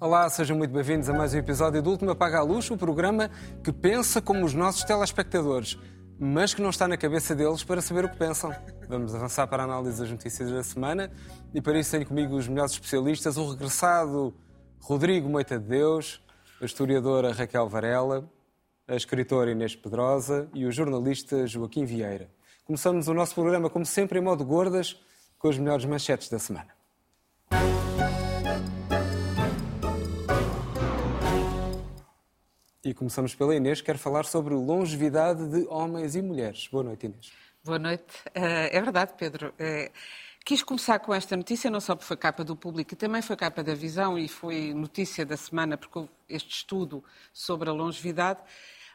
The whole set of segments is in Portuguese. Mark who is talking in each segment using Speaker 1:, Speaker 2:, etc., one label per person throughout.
Speaker 1: Olá, sejam muito bem-vindos a mais um episódio do Último Apaga a Luz, o programa que pensa como os nossos telespectadores, mas que não está na cabeça deles para saber o que pensam. Vamos avançar para a análise das notícias da semana e para isso tenho comigo os melhores especialistas, o regressado Rodrigo Moita de Deus, a historiadora Raquel Varela, a escritora Inês Pedrosa e o jornalista Joaquim Vieira. Começamos o nosso programa, como sempre, em modo gordas, com as melhores manchetes da semana. E começamos pela Inês, que quer falar sobre longevidade de homens e mulheres. Boa noite, Inês.
Speaker 2: Boa noite. Eh, é verdade, Pedro. Eh, quis começar com esta notícia, não só porque foi capa do público, também foi capa da visão e foi notícia da semana, porque houve este estudo sobre a longevidade,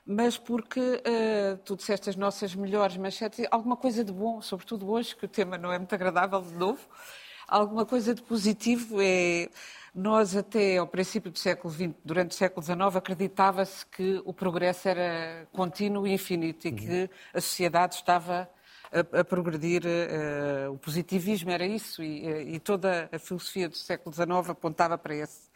Speaker 2: mas porque uh, tu disseste as nossas melhores manchetes, alguma coisa de bom, sobretudo hoje, que o tema não é muito agradável de novo, alguma coisa de positivo é nós, até ao princípio do século XX, durante o século XIX, acreditava-se que o progresso era contínuo e infinito e uhum. que a sociedade estava a, a progredir. Uh, o positivismo era isso e, eh, e, toda a filosofia do século XIX apontava para esse,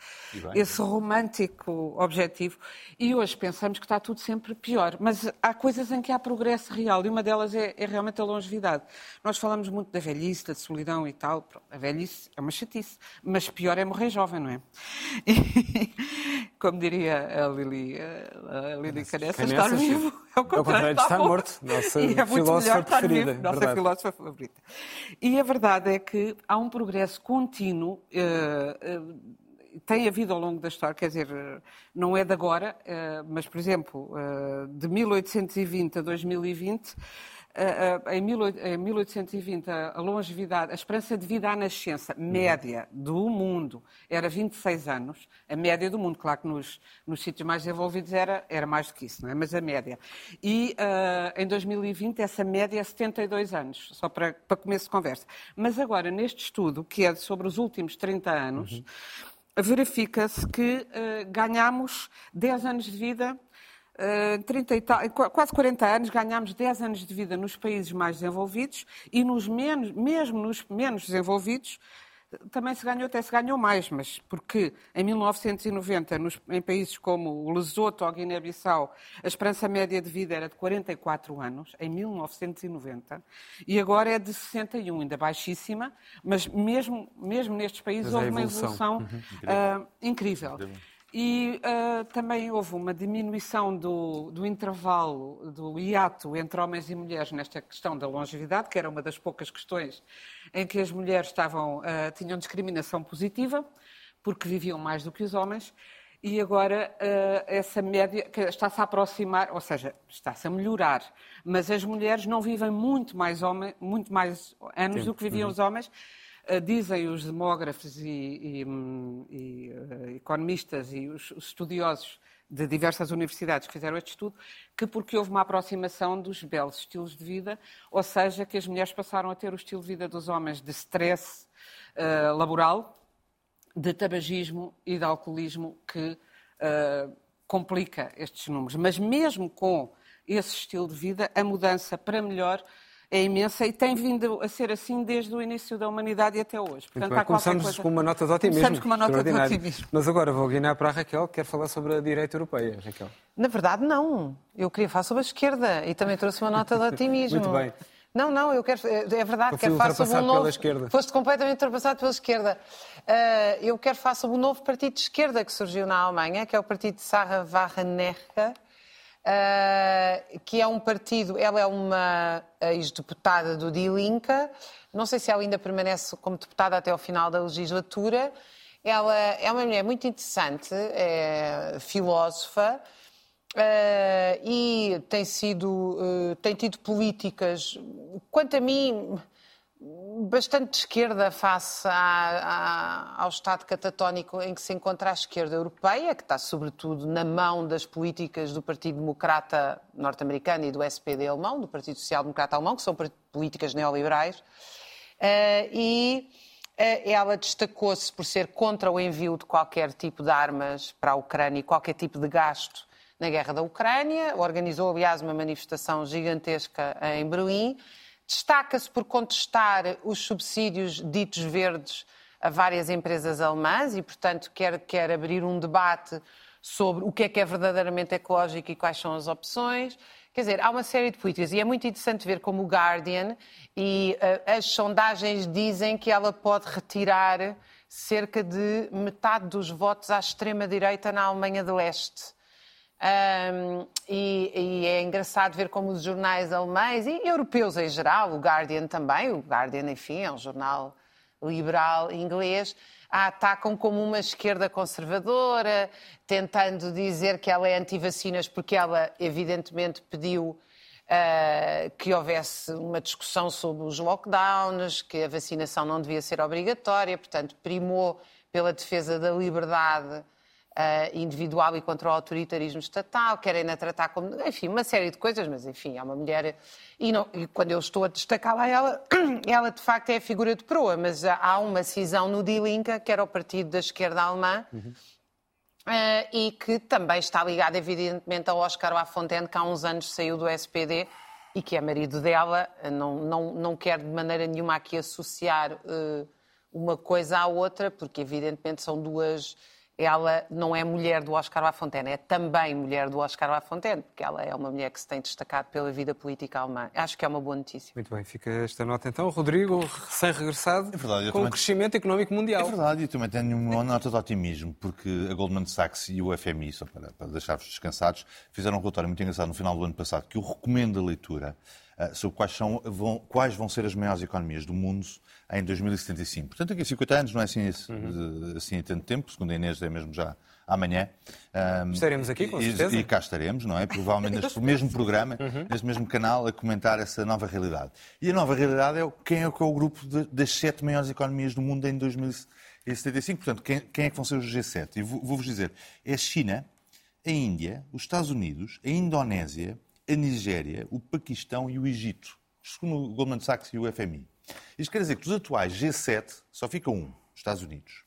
Speaker 2: esse romântico objetivo. E hoje pensamos que está tudo sempre pior. Mas há coisas em que há progresso real e uma delas é, é realmente a longevidade. Nós falamos muito da velhice, da solidão e tal. A velhice é uma chatice, mas pior é morrer jovem, não é? como diria a Lili, a Lili Canessa, estar vivo
Speaker 1: é o contrário de estar morto. Nossa é filósofa preferida.
Speaker 2: Nossa filósofa favorita. E a verdade é que há um progresso contínuo, uh, uh, tem havido ao longo da história, quer dizer, não é de agora, uh, mas, por exemplo, de 1820 a 2020, em 1820, a longevidade, a esperança de vida à nascença média do mundo era 26 anos. A média do mundo, claro que nos, nos sítios mais desenvolvidos era, era mais do que isso, não é? mas a média. E uh, em 2020 essa média é 72 anos, só para, para começo de conversa. Mas agora, neste estudo, que é sobre os últimos 30 anos, uhum. verifica-se que uh, ganhamos 10 anos de vida 30 eh, tal, quase 40 anos, ganhámos 10 anos de vida nos países mais desenvolvidos e nos menos, mesmo nos menos desenvolvidos também se ganhou, até se ganhou mais, mas porque em 1990, nos, em países como o Lesoto ou Guiné-Bissau, a esperança média de vida era de 44 anos, em 1990, e agora é de 61, ainda baixíssima, mas mesmo, mesmo nestes países mas houve uma evolução uhum. uh, incrível. incrível. E uh, também houve uma diminuição do, do, intervalo, do hiato entre homens e mulheres nesta questão da longevidade, que era uma das poucas questões em que as mulheres estavam, uh, tinham discriminação positiva, porque viviam mais do que os homens. E agora uh, essa média está-se a aproximar, ou seja, está-se a melhorar. Mas as mulheres não vivem muito mais, homem, muito mais anos Sim. do que viviam uhum. os homens dizem os demógrafos e, e, e uh, economistas e os estudiosos de diversas universidades que fizeram este estudo, que porque houve uma aproximação dos belos estilos de vida, ou seja, que as mulheres passaram a ter o estilo de vida dos homens de stress uh, laboral, de tabagismo e de alcoolismo, que uh, complica estes números. Mas mesmo com esse estilo de vida, a mudança para melhor é imensa e tem vindo a ser assim desde o início da humanidade e até hoje.
Speaker 1: Portanto, bem, começamos coisa... com uma nota de otimismo.
Speaker 2: Começamos com uma nota de otimismo.
Speaker 1: Mas agora vou guinar para a Raquel, que quer falar sobre a direita europeia. Raquel.
Speaker 3: Na verdade, não. Eu queria falar sobre a esquerda e também trouxe uma nota de otimismo.
Speaker 1: Muito bem.
Speaker 3: Não, não, eu quero. É verdade, quero falar sobre um novo. Pela esquerda. Foste completamente ultrapassado pela esquerda. Uh, eu quero falar sobre um novo partido de esquerda que surgiu na Alemanha, que é o partido de Sarah Wagenerker uh, que é um partido, ela é uma ex-deputada do Die Linke, não sei se ela ainda permanece como deputada até ao final da legislatura. Ela é uma mulher muito interessante, é filósofa, Uh, e tem sido uh, tem tido políticas quanto a mim bastante de esquerda face ao estado catatónico em que se encontra a esquerda europeia, que está sobretudo na mão das políticas do Partido Democrata norte-americano e do SPD alemão, do Partido Social Democrata alemão, que são políticas neoliberais. Uh, e uh, ela destacou-se por ser contra o envio de qualquer tipo de armas para a Ucrânia e qualquer tipo de gasto na guerra da Ucrânia, organizou, aliás, uma manifestação gigantesca em Berlim. Destaca-se por contestar os subsídios ditos verdes a várias empresas alemãs e, portanto, quer, quer abrir um debate sobre o que é que é verdadeiramente ecológico e quais são as opções. Quer dizer, há uma série de políticas e é muito interessante ver como o Guardian e uh, as sondagens dizem que ela pode retirar cerca de metade dos votos à extrema-direita na Alemanha do Leste. Um, e, e, é engraçado ver como os jornais alemães e europeus em geral, o Guardian também, o Guardian, enfim, é um jornal liberal inglês, a atacam como uma esquerda conservadora, tentando dizer que ela é anti-vacinas porque ela, evidentemente, pediu uh, que houvesse uma discussão sobre os lockdowns, que a vacinação não devia ser obrigatória, portanto, primou pela defesa da liberdade individual e contra o autoritarismo estatal, querem na tratar como. Enfim, uma série de coisas, mas enfim, é uma mulher. E, não, e quando eu estou a destacá-la, ela, ela de facto é a figura de proa, mas há uma cisão no Die Linke, que era o partido da esquerda alemã. Uhum. Uh, e que também está ligada, evidentemente, ao Oscar Lafontaine, que há uns anos saiu do SPD e que é marido dela. Não, não, não quero de maneira nenhuma aqui associar uh, uma coisa à outra, porque, evidentemente, são duas ela não é mulher do Oscar Lafontaine, é também mulher do Oscar Lafontaine, porque ela é uma mulher que se tem destacado pela vida política alemã. Acho que é uma boa notícia.
Speaker 1: Muito bem, fica esta nota então. Rodrigo, recém-regressado, é verdade, com o crescimento económico mundial.
Speaker 4: É verdade, e também tenho uma nota de otimismo, porque a Goldman Sachs e o FMI, só para, para deixar-vos descansados, fizeram um relatório muito engraçado no final do ano passado, que eu recomendo a leitura, sobre quais, são, vão, quais vão ser as maiores economias do mundo em 2075. Portanto, daqui a 50 anos não é assim, uhum. assim tanto tempo, segundo a Inês é mesmo já amanhã.
Speaker 1: Um, estaremos aqui, com certeza.
Speaker 4: E, e cá estaremos, não é? Provavelmente neste mesmo programa, uhum. neste mesmo canal, a comentar essa nova realidade. E a nova realidade é quem é, que é o grupo de, das sete maiores economias do mundo em 2075. Portanto, quem, quem é que vão ser os G7? E vou-vos dizer, é a China, a Índia, os Estados Unidos, a Indonésia, a Nigéria, o Paquistão e o Egito. Segundo o Goldman Sachs e o FMI. Isto quer dizer que dos atuais G7 só fica um, Estados Unidos.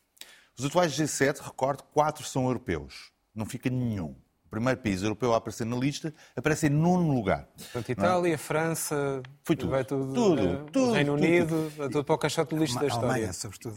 Speaker 4: Os atuais G7, recorde, quatro são europeus. Não fica nenhum. O primeiro país europeu a aparecer na lista aparece em nono lugar.
Speaker 1: Portanto, Itália, é? França,
Speaker 4: Foi tudo.
Speaker 1: Vai tudo, tudo, uh, tudo Reino tudo, Unido, tudo, tudo para o caixote de lista da história.
Speaker 4: Alemanha, sobretudo.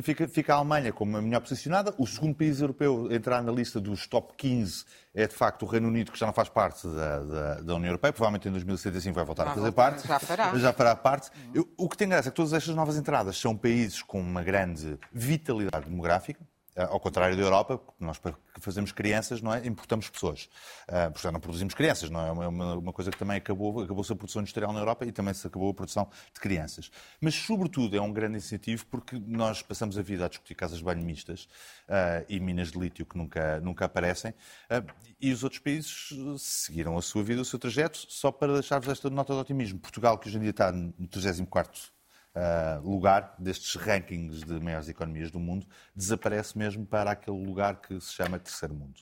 Speaker 4: Fica, fica, a Alemanha como a melhor posicionada. O segundo país europeu a entrar na lista dos top 15 é de facto o Reino Unido, que já não faz parte da, da, da União Europeia. Provavelmente em 2075 vai voltar já a fazer parte.
Speaker 3: Já fará.
Speaker 4: Já fará parte. Eu, o que tem graça é que todas estas novas entradas são países com uma grande vitalidade demográfica ao contrário da Europa, nós fazemos crianças, não é? Importamos pessoas. Uh, portanto, não produzimos crianças, não é? Uma, uma coisa que também acabou, acabou-se a produção industrial na Europa e também se acabou a produção de crianças. Mas, sobretudo, é um grande incentivo porque nós passamos a vida a discutir casas de banho mistas uh, e minas de lítio que nunca, nunca aparecem. Uh, e os outros países seguiram a sua vida, o seu trajeto, só para deixar-vos esta nota de otimismo. Portugal, que hoje em dia está no 34 uh, lugar destes rankings de maiores economias do mundo, desaparece mesmo para aquele lugar que se chama terceiro mundo.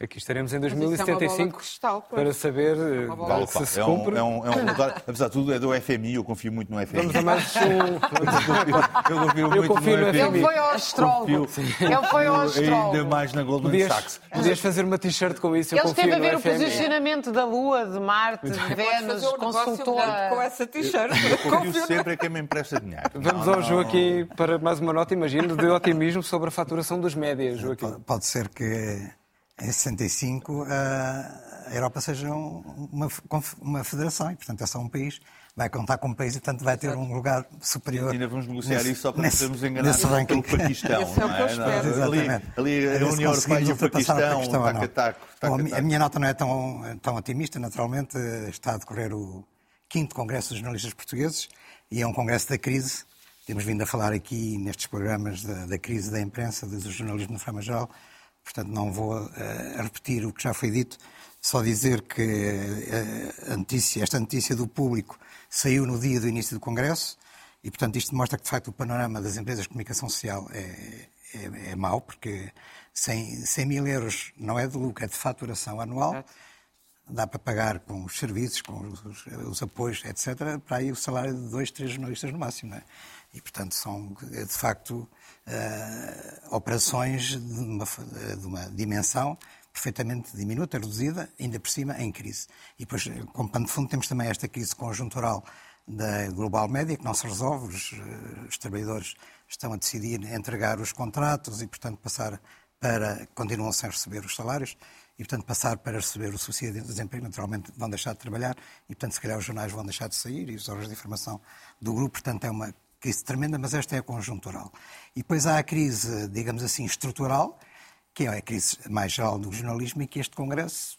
Speaker 1: Aqui estaremos em 2075 é cristal, para saber é vale, se se cumpre.
Speaker 4: É um, é um, apesar de tudo, é do FMI, eu confio muito no FMI.
Speaker 1: Vamos a mais um.
Speaker 4: eu confio, eu muito confio no, no FMI.
Speaker 3: Ele foi ao astrólogo. Ele foi ao astrólogo.
Speaker 4: Ainda mais na Goldman
Speaker 1: podias,
Speaker 4: Sachs.
Speaker 1: Podias fazer uma t-shirt com isso, eu
Speaker 3: Ele
Speaker 1: esteve
Speaker 3: a ver o posicionamento da Lua, de Marte, de Vênus, consultou
Speaker 2: com essa t-shirt.
Speaker 4: Confio sempre a quem me empresta dinheiro.
Speaker 1: Vamos ao Joaquim para mais uma nota, imagino, de otimismo sobre a faturação dos médias, Joaquim.
Speaker 5: Pode ser que em 65 a Europa seja uma, uma federação e, portanto, é só um país. Vai contar como país e, portanto, vai ter um lugar superior.
Speaker 4: E ainda vamos negociar nesse, isso só para nesse, sermos enganados pelo Paquistão.
Speaker 3: Esse é o que eu espero.
Speaker 4: Exatamente. Ali, ali a União Europeia e o Paquistão, Paquistão taca, taca,
Speaker 5: Bom, a minha nota não é tão, tão otimista, naturalmente. Está a decorrer o quinto Congresso dos Jornalistas Portugueses e é um congresso da crise. Temos vindo a falar aqui nestes programas da, da crise da imprensa, do jornalismo de forma geral portanto não vou uh, repetir o que já foi dito, só dizer que uh, notícia, esta notícia do público saiu no dia do início do Congresso e, portanto, isto mostra que, de facto, o panorama das empresas de comunicação social é, é, é mau, porque 100, 100 mil euros não é de lucro, é de faturação anual. Dá para pagar com os serviços, com os, os apoios, etc., para aí o salário de dois, três jornalistas no máximo. Não é? E, portanto, são, de facto, uh, operações de uma, de uma, dimensão. perfeitamente diminuta, reduzida, ainda por cima em crise. E depois, como pano de fundo, temos também esta crise conjuntural da Global Média, que não se resolve, os, eh, os trabalhadores estão a decidir entregar os contratos e, portanto, passar para. continuam sem receber os salários e, portanto, passar para receber o subsídio de desemprego, naturalmente vão deixar de trabalhar e, portanto, se calhar os jornais vão deixar de sair e os órgãos de informação do grupo, portanto, é uma crise tremenda, mas esta é conjuntural. E depois há a crise, digamos assim, estrutural, que é a crise mais geral do jornalismo e que este Congresso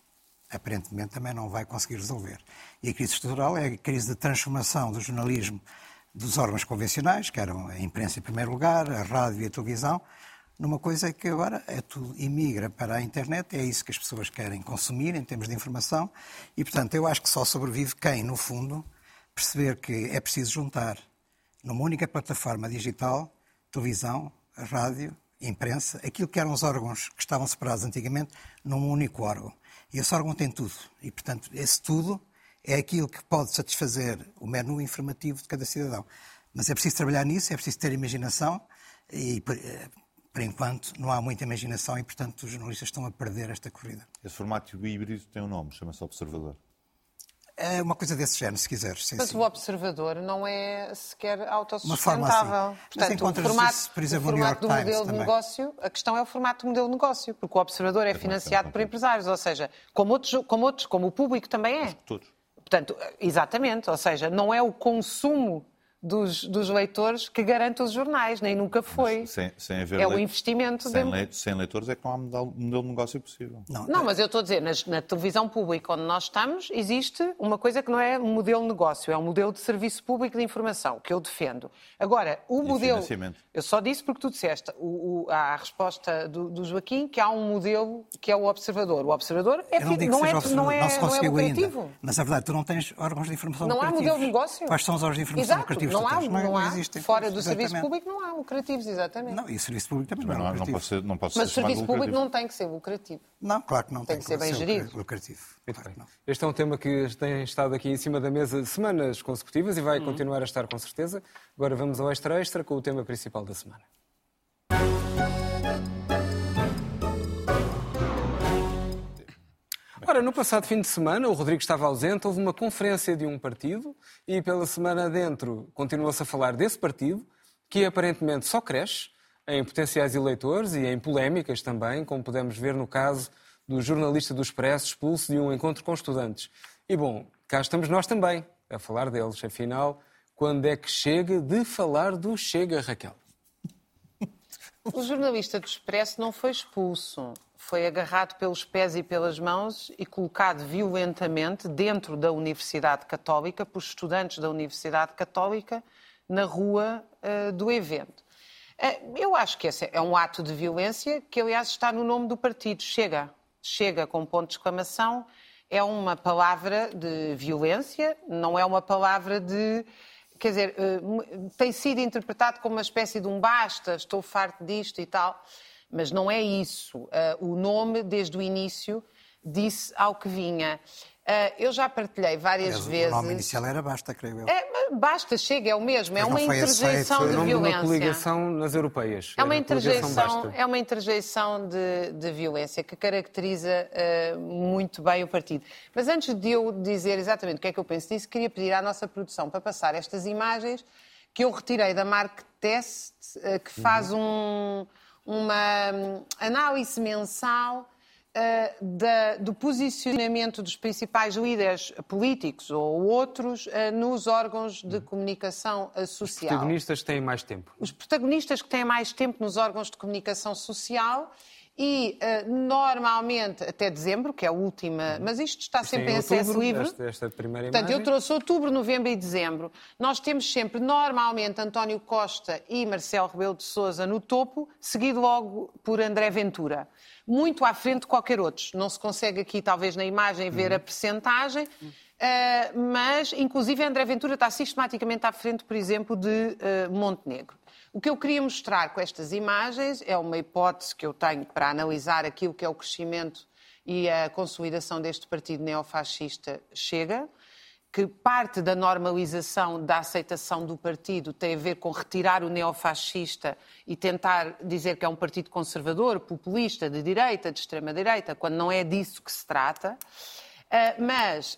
Speaker 5: aparentemente também não vai conseguir resolver. E a crise estrutural é a crise de transformação do jornalismo dos órgãos convencionais, que eram a imprensa em primeiro lugar, a rádio e a televisão, numa coisa que agora é tudo imigra para a internet, é isso que as pessoas querem consumir em termos de informação, e portanto eu acho que só sobrevive quem, no fundo, perceber que é preciso juntar numa única plataforma digital, televisão, rádio, imprensa, aquilo que eram os órgãos que estavam separados antigamente num único órgão. E esse órgão tem tudo. E, portanto, esse tudo é aquilo que pode satisfazer o menu informativo de cada cidadão. Mas é preciso trabalhar nisso, é preciso ter imaginação e, eh, por enquanto, não há muita imaginação e, portanto, os jornalistas estão a perder esta corrida.
Speaker 4: Esse formato híbrido tem um nome, chama-se Observador.
Speaker 5: É uma coisa desse género, se quiseres. Sim,
Speaker 3: Mas
Speaker 5: sim.
Speaker 3: o observador não é sequer autossustentável. Assim. Portanto, o formato, isso, por exemplo, o formato do Times modelo também. de negócio, a questão é o formato do modelo de negócio, porque o observador é, é financiado por empresários, ou seja, como outros, como outros, como o público também é.
Speaker 4: Todos.
Speaker 3: Portanto, exatamente, ou seja, não é o consumo dos, dos, leitores que garante os jornais, nem nunca foi.
Speaker 4: Sem, sem haver
Speaker 3: é o investimento.
Speaker 4: Sem, de... sem leitores é que não há modelo, modelo de negócio possível.
Speaker 3: Não, não mas eu estou a dizer, na, na, televisão pública onde nós estamos, existe uma coisa que não é um modelo de negócio, é um modelo de serviço público de informação, que eu defendo. Agora, o
Speaker 4: e
Speaker 3: modelo. Eu só disse porque tu disseste o, o, a resposta do, do, Joaquim que há um modelo que é o observador. O observador é,
Speaker 5: não,
Speaker 3: não, é,
Speaker 5: não,
Speaker 3: é,
Speaker 5: não, se
Speaker 3: não é
Speaker 5: ainda. Mas a verdade, tu não tens órgãos de informação
Speaker 3: Não há modelo de negócio.
Speaker 5: Quais são os órgãos de informação
Speaker 3: Exato,
Speaker 5: lucrativos?
Speaker 3: Não há,
Speaker 5: não,
Speaker 3: há existem. Fora do serviço público não há lucrativos, exatamente.
Speaker 5: Não, e o serviço público também não, não é lucrativo.
Speaker 4: Não pode ser, não pode
Speaker 3: Mas o serviço público
Speaker 4: lucrativo.
Speaker 3: não tem que ser lucrativo.
Speaker 5: Não, claro que não tem,
Speaker 3: tem que ser bem gerido.
Speaker 5: lucrativo.
Speaker 1: Claro este é um tema que tem estado aqui em cima da mesa semanas consecutivas e vai uhum. continuar a estar com certeza. Agora vamos ao extra extra com o tema principal da semana. Ora, no passado fim de semana, o Rodrigo estava ausente, houve uma conferência de um partido e pela semana adentro continuou-se a falar desse partido, que aparentemente só cresce em potenciais eleitores e em polémicas também, como podemos ver no caso do jornalista do Expresso expulso de um encontro com estudantes. E bom, cá estamos nós também a falar deles. Afinal, quando é que chega de falar do Chega, Raquel?
Speaker 3: O jornalista do Expresso não foi expulso foi agarrado pelos pés e pelas mãos e colocado violentamente dentro da Universidade Católica, por estudantes da Universidade Católica, na rua uh, do evento. Uh, eu acho que esse é um ato de violência que, aliás, está no nome do partido. Chega. Chega com ponto de exclamação. É uma palavra de violência, não é uma palavra de quer dizer, uh, tem sido interpretado como uma espécie de um basta, estou farto disto e tal. Mas não é isso. Uh, o nome, desde o início, disse ao que vinha. Uh, eu já partilhei várias
Speaker 5: Aliás,
Speaker 3: vezes.
Speaker 5: O nome inicial era Basta, creio eu.
Speaker 3: É, basta, chega, é o mesmo. Mas é uma interjeição de violência. É uma
Speaker 1: coligação nas europeias.
Speaker 3: É uma interjeição, é uma interjeição de, de violência que caracteriza uh, muito bem o partido. Mas antes de eu dizer exatamente o que é que eu penso disso, queria pedir à nossa produção para passar estas imagens que eu retirei da Mark Test, uh, que faz uhum. um uma hum, análise mensal uh, da, do posicionamento dos principais líderes políticos ou outros uh, nos órgãos de comunicação social. Os
Speaker 1: protagonistas têm mais tempo.
Speaker 3: Os protagonistas que têm mais tempo nos órgãos de comunicação social e uh, normalmente até dezembro, que é a última, mas isto está isto sempre em, outubro, acesso livre.
Speaker 1: Esta, esta primeira
Speaker 3: Portanto, eu trouxe outubro, novembro e dezembro. Nós temos sempre, normalmente, António Costa e Marcelo Rebelo de Sousa no topo, seguido logo por André Ventura. Muito à frente de qualquer outro. Não se consegue aqui, talvez, na imagem, ver uhum. a percentagem. Uh, mas, inclusive, André Ventura está sistematicamente à frente, por exemplo, de uh, Montenegro. O que eu queria mostrar com estas imagens é uma hipótese que eu tenho para analisar aquilo que é o crescimento e a consolidação deste partido neofascista Chega, que parte da normalização da aceitação do partido tem a ver com retirar o neofascista e tentar dizer que é um partido conservador, populista, de direita, de extrema-direita, quando não é disso que se trata. Uh, mas uh,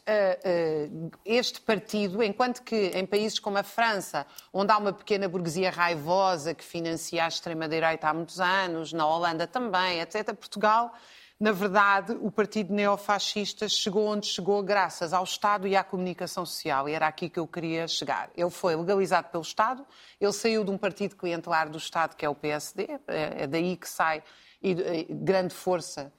Speaker 3: uh, este partido, enquanto que em países como a França, onde há uma pequena burguesia raivosa que financia a extrema-direita há muitos anos, na Holanda também, etc., Portugal na verdade, o partido neofascista chegou onde chegou graças ao Estado e à comunicação social. E era aqui que eu queria chegar. Ele foi legalizado pelo Estado, ele saiu de um partido clientelar do Estado, que é o PSD, é daí que sai e, grande força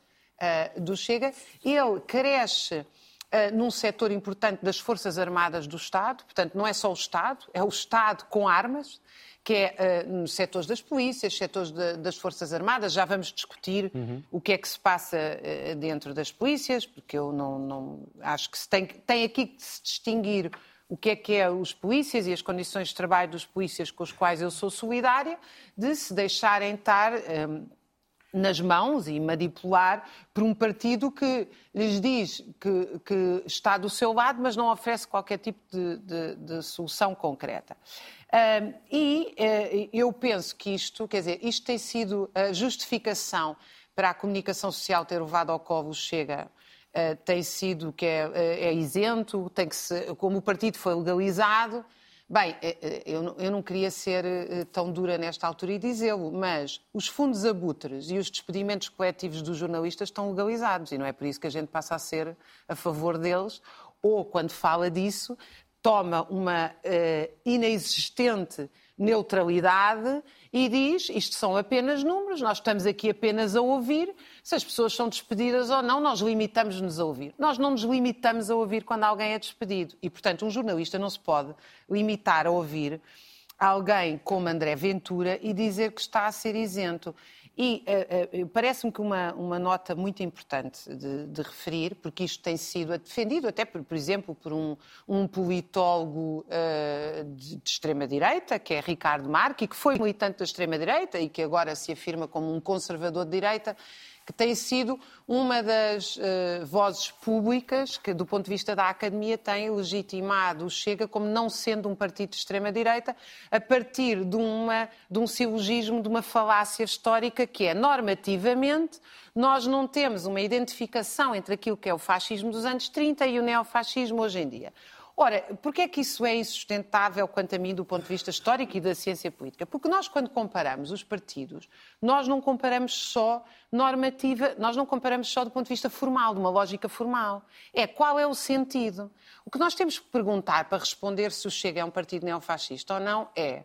Speaker 3: do Chega. Ele cresce uh, num setor importante das Forças Armadas do Estado, portanto, não é só o Estado, é o Estado com armas que é uh, nos setores das polícias, setores de, das Forças Armadas. Já vamos discutir uhum. o que é que se passa uh, dentro das polícias, porque eu não, não acho que se tem, tem aqui que se distinguir o que é que é os polícias e as condições de trabalho dos polícias com os quais eu sou solidária, de se deixarem estar. Um, eh, nas mãos e manipular por um partido que lhes diz que, que, está do seu lado, mas não oferece qualquer tipo de, de, de solução concreta. Uh, e uh, eu penso que isto, quer dizer, isto tem sido a justificação para a comunicação social ter levado ao colo Chega. Uh, tem sido que é, é isento, tem que se, como o partido foi legalizado, Bem, eh, eh, eu não queria ser eh, tão dura nesta altura e dizê-lo, mas os fundos abutres e os despedimentos coletivos dos jornalistas estão legalizados e não é por isso que a gente passa a ser a favor deles, ou quando fala disso, toma uma uh, inexistente neutralidade e diz isto são apenas números, nós estamos aqui apenas a ouvir, se as pessoas são despedidas ou não, nós limitamos-nos a ouvir. Nós não nos limitamos a ouvir quando alguém é despedido e, portanto, um jornalista não se pode limitar a ouvir alguém como André Ventura e dizer que está a ser isento. E uh, uh, parece-me que uma, uma nota muito importante de, de, referir, porque isto tem sido defendido até, por, por exemplo, por um, um politólogo uh, de, de extrema-direita, que é Ricardo Marque, que foi militante da extrema-direita e que agora se afirma como um conservador de direita, que tem sido uma das uh, vozes públicas que, do ponto de vista da academia, tem legitimado o Chega como não sendo um partido de extrema-direita, a partir de, uma, de um silogismo, de uma falácia histórica que é normativamente nós não temos uma identificação entre aquilo que é o fascismo dos anos 30 e o neofascismo hoje em dia. Ora, porquê é que isso é insustentável, quanto a mim, do ponto de vista histórico e da ciência política? Porque nós, quando comparamos os partidos, nós não comparamos só normativa, nós não comparamos só do ponto de vista formal, de uma lógica formal. É qual é o sentido. O que nós temos que perguntar para responder se o Chega é um partido neofascista ou não é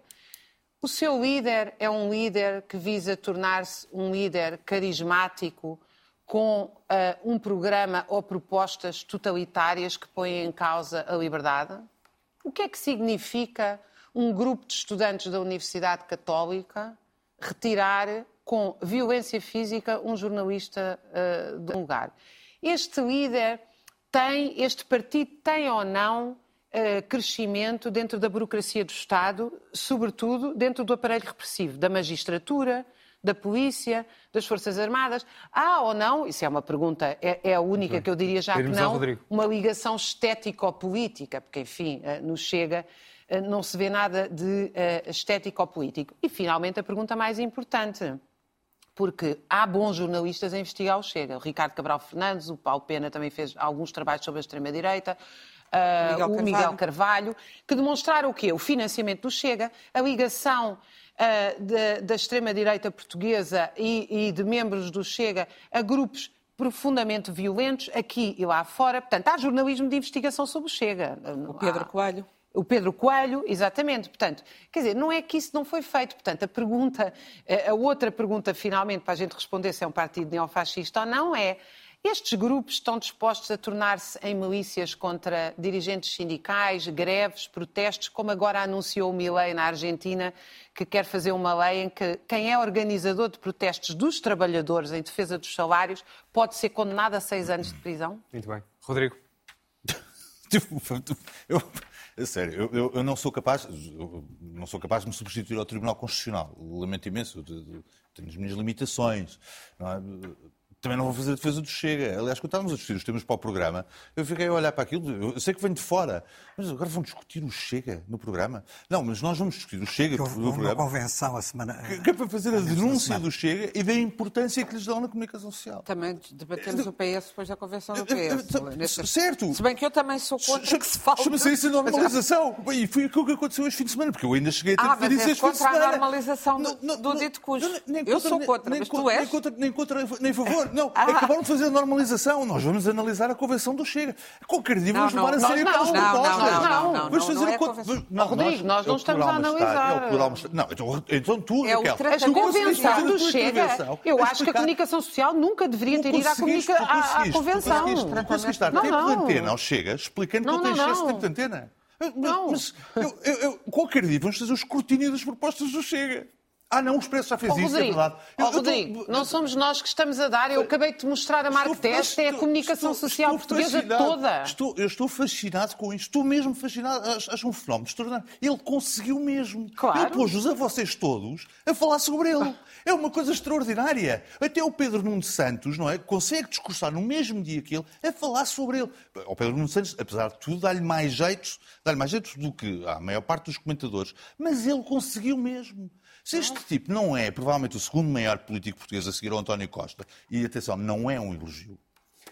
Speaker 3: o seu líder é um líder que visa tornar-se um líder carismático, com uh, um programa ou propostas totalitárias que põem em causa a liberdade? O que é que significa um grupo de estudantes da Universidade Católica retirar com violência física um jornalista uh, de um lugar? Este líder tem, este partido tem ou não uh, crescimento dentro da burocracia do Estado, sobretudo dentro do aparelho repressivo, da magistratura, da polícia, das Forças Armadas. Há ou não, isso é uma pergunta, é, é a única que eu diria já que não, uma ligação estético-política, porque, enfim, eh, nos chega eh, não se vê nada de uh, estético-político. E, finalmente, a pergunta mais importante, porque há bons jornalistas a investigar o Chega. O Ricardo Cabral Fernandes, o Paulo Pena também fez alguns trabalhos sobre a extrema-direita, uh, o Miguel Carvalho, que demonstraram o quê? O financiamento do Chega, a ligação de, da extrema-direita portuguesa e, e de membros do Chega a grupos profundamente violentos aqui e lá fora. Portanto, há jornalismo de investigação sobre o Chega.
Speaker 2: O Pedro Coelho.
Speaker 3: O Pedro Coelho, exatamente. Portanto, quer dizer, não é que isso não foi feito. Portanto, a pergunta, a outra pergunta, finalmente, para a gente responder se é um partido neofascista ou não, é estes grupos estão dispostos a tornar-se em milícias contra dirigentes sindicais, greves, protestos, como agora anunciou o Milei na Argentina, que quer fazer uma lei em que quem é organizador de protestos dos trabalhadores em defesa dos salários pode ser condenado a seis anos de prisão?
Speaker 1: Muito bem. Rodrigo.
Speaker 4: eu, sério, eu, eu, não sou capaz, não sou capaz de me substituir ao Tribunal Constitucional. Lamento imenso, tenho as minhas limitações. É? Também não vou fazer a defesa do Chega. Aliás, quando estávamos a discutir os temas para o programa, eu fiquei a olhar para aquilo, eu sei que venho de fora, mas agora vão discutir o Chega no programa? Não, mas nós vamos discutir o Chega
Speaker 5: no programa. Uma convenção a semana.
Speaker 4: Que, que é para fazer a denúncia do Chega e da importância que lhes dão na comunicação social.
Speaker 2: Também debatemos o PS depois da convenção do PS.
Speaker 4: Certo.
Speaker 2: Se bem que eu também sou contra que se fale.
Speaker 4: Chama-se isso a normalização. E foi aquilo que aconteceu este fim de semana, porque eu ainda cheguei a ter
Speaker 2: ah,
Speaker 4: que
Speaker 2: isso este fim de semana. a normalização do, não, do dito cujo. Eu sou contra, nem, mas tu és.
Speaker 4: Nem contra, nem contra, nem favor. Não, ah. acabaram de fazer a normalização. Nós vamos analisar a convenção do Chega. Qualquer dia vamos levar a sério aquelas propostas.
Speaker 2: Não, não, não.
Speaker 4: Vamos
Speaker 2: fazer a
Speaker 4: convenção.
Speaker 3: Rodrigo, nós não estamos a analisar.
Speaker 4: Não, então tu,
Speaker 3: é Raquel. A convenção do Chega. Eu acho que a comunicação social nunca deveria ter ido à convenção.
Speaker 4: Tu conseguiste dar tempo de antena ao Chega explicando que ele tem excesso de tempo de antena. Não. Mas eu, eu, eu, qualquer dia vamos fazer o escrutínio das propostas do Chega. Ah, não, o Expresso já fez oh, isso, é Rodrigo, é verdade.
Speaker 3: Oh, Rodrigo, tô... não somos nós que estamos a dar. Eu acabei de mostrar a Mark Teste, é a comunicação estou, social estou portuguesa toda.
Speaker 4: Estou, eu estou fascinado com isto. Estou mesmo fascinado. Acho um fenómeno extraordinário. Ele conseguiu mesmo.
Speaker 3: Claro.
Speaker 4: Ele pôs-vos a vocês todos a falar sobre ele. É uma coisa extraordinária. Até o Pedro Nuno Santos, não é? Consegue discursar no mesmo dia que ele a falar sobre ele. O Pedro Nuno Santos, apesar de tudo, dá-lhe mais jeitos, dá-lhe mais jeitos do que a maior parte dos comentadores. Mas ele conseguiu mesmo. Se este tipo não é, provavelmente, o segundo maior político português a seguir ao António Costa, e atenção, não é um elogio,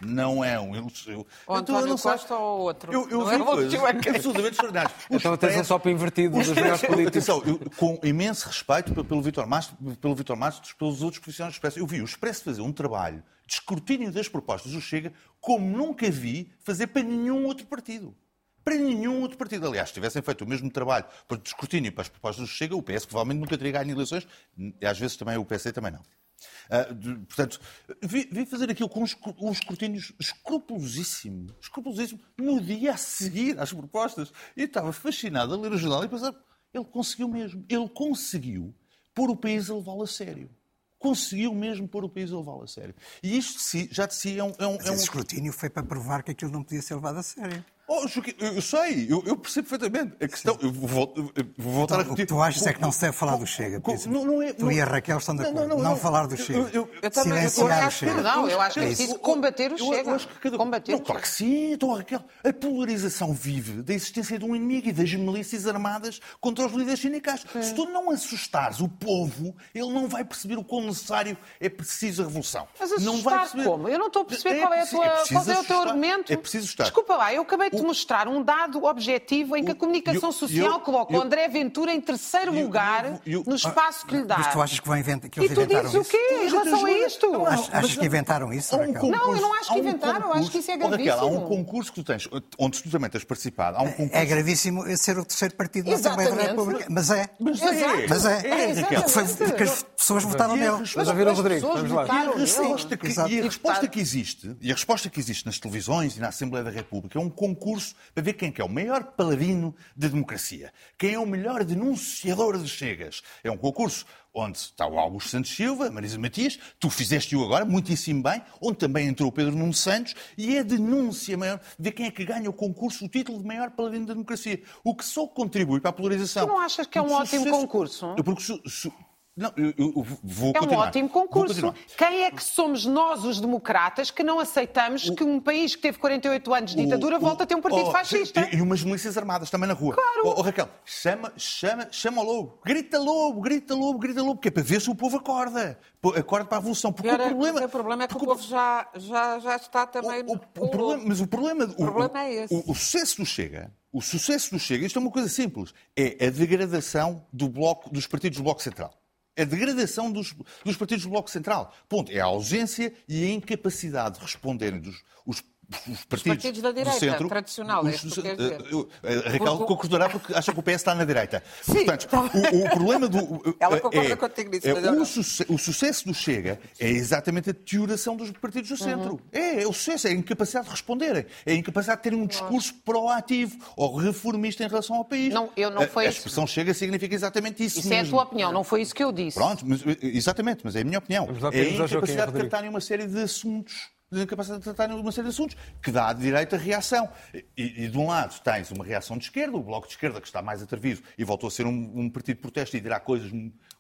Speaker 4: não é um elogio.
Speaker 2: O então, António então, Costa ou outro?
Speaker 4: Eu, eu não vi é coisas absolutamente extraordinárias.
Speaker 1: Então tens um sopa invertido dos melhores políticos.
Speaker 4: Atenção, eu, com imenso respeito pelo Vitor Mastro, pelo Vitor Mastro pelos outros profissionais do Expresso. Eu vi o Expresso fazer um trabalho de escrutínio das propostas do Chega como nunca vi fazer para nenhum outro partido para nenhum outro partido. Aliás, se tivessem feito o mesmo trabalho para o escrutínio para as propostas do Chega, o PS provavelmente nunca teria ganho eleições, e às vezes também o PSD também não. Uh, de, portanto, vi, vi, fazer aquilo com um escrutínio escrupulosíssimo, escrupulosíssimo, no dia a seguir às propostas. E estava fascinado a ler o jornal e pensar, ele conseguiu mesmo, ele conseguiu pôr o país a levá-lo a sério conseguiu mesmo pôr o país a levá-lo a sério. E isto já de si é um. É um,
Speaker 5: é um... esse escrutínio foi para provar que aquilo não podia ser levado a sério.
Speaker 4: Oh, eu sei, eu, eu, percebo perfeitamente. A questão, eu vou, eu vou voltar
Speaker 5: então,
Speaker 4: a repetir.
Speaker 5: O que tu achas é que não se deve falar do Chega. Com, não, não é, tu e a Raquel estão de acordo. Não, não, não, não falar do Chega. Eu,
Speaker 3: eu, também Silenciar o Chega. Não, eu acho que é preciso combater o Chega. Eu acho que
Speaker 4: cada...
Speaker 3: combater
Speaker 4: não, claro que sim, então, Raquel. A polarização vive da existência de um inimigo e das milícias armadas contra os líderes sindicais. Sim. Se tu não assustares o povo, ele não vai perceber o quão necessário é preciso a revolução.
Speaker 3: Mas assustar não vai perceber... como? Eu não estou a perceber é, qual, é, a tua, é qual é o teu argumento.
Speaker 4: É preciso estar.
Speaker 3: Desculpa lá, eu acabei de mostrar um dado objetivo em que a comunicação social eu, coloca o André Ventura em terceiro lugar no espaço que lhe dá.
Speaker 5: Mas tu achas que, vai inventar, que
Speaker 3: eles
Speaker 5: e tu
Speaker 3: dizes o quê em relação a isto?
Speaker 5: Não, achas, que inventaram isso,
Speaker 3: um concurso, Não, eu não acho que inventaram, um acho que isso é gravíssimo. Raquel,
Speaker 4: há um concurso que tu tens, onde tu também tens participado. Há um é concurso...
Speaker 5: É gravíssimo ser o terceiro partido da Assembleia da República. Mas é.
Speaker 4: Mas é.
Speaker 5: Mas é. é, é porque as pessoas votaram nele.
Speaker 1: Mas ouviram o Rodrigo, vamos lá.
Speaker 4: E a resposta que existe, e a resposta que existe nas televisões e na Assembleia da República é um concurso para ver quem é o maior paladino da democracia. Quem é o melhor denunciador de chegas? É um concurso onde está o Augusto Santos Silva, Marisa Matias, tu fizeste-o agora muitíssimo bem, onde também entrou o Pedro Nuno Santos, e é a denúncia maior de quem é que ganha o concurso, o título de maior paladino da democracia. O que só contribui para a polarização.
Speaker 3: Tu não achas que é um ótimo sucesso... concurso?
Speaker 4: Porque su, su, não, eu, eu vou é
Speaker 3: um ótimo concurso. Quem é que somos nós, os democratas, que não aceitamos o... que um país que teve 48 anos de ditadura o... volte a ter um partido oh, fascista?
Speaker 4: E, e, umas milícias armadas também na rua.
Speaker 3: Claro.
Speaker 4: Oh, oh, Raquel, chama, chama, chama o lobo. Grita lobo, grita lobo, grita lobo, que é para ver se o povo acorda. Acorda para a evolução. Porque o problema,
Speaker 2: o problema é que o povo já, já, já está também...
Speaker 4: O, o, problema, mas o problema...
Speaker 2: O, problema é esse.
Speaker 4: O, sucesso do Chega... O sucesso do Chega, isto é uma coisa simples, é a degradação do bloco, dos partidos do Bloco Central a degradação dos, dos partidos do Bloco Central. Ponto. É a ausência e a incapacidade de responderem dos, os os partidos,
Speaker 2: os partidos da direita,
Speaker 4: centro,
Speaker 2: tradicional, os, é isso que
Speaker 4: A Raquel porque... concordará porque acha que o PS está na direita.
Speaker 2: Sim,
Speaker 4: Portanto, tá... o, o, problema do...
Speaker 2: Ela concorda é, contigo nisso.
Speaker 4: É, o, suce, o, sucesso do Chega é exatamente a deterioração dos partidos do centro. Uhum. É, é o sucesso, é a incapacidade de responderem, é a incapacidade de terem um discurso proativo ou reformista em relação ao país.
Speaker 3: Não, eu não foi
Speaker 4: a, a expressão Chega significa exatamente isso
Speaker 3: Isso
Speaker 4: mesmo.
Speaker 3: é a tua opinião, não foi isso que eu disse.
Speaker 4: Pronto, mas, exatamente, mas é a minha opinião. É a incapacidade de tratarem uma série de assuntos de incapacidade de tratar uma série de assuntos, que dá direito a reação. E, e, de um lado tens uma reação de esquerda, o Bloco de Esquerda, que está mais atrevido e voltou a ser um, um partido de protesto e dirá coisas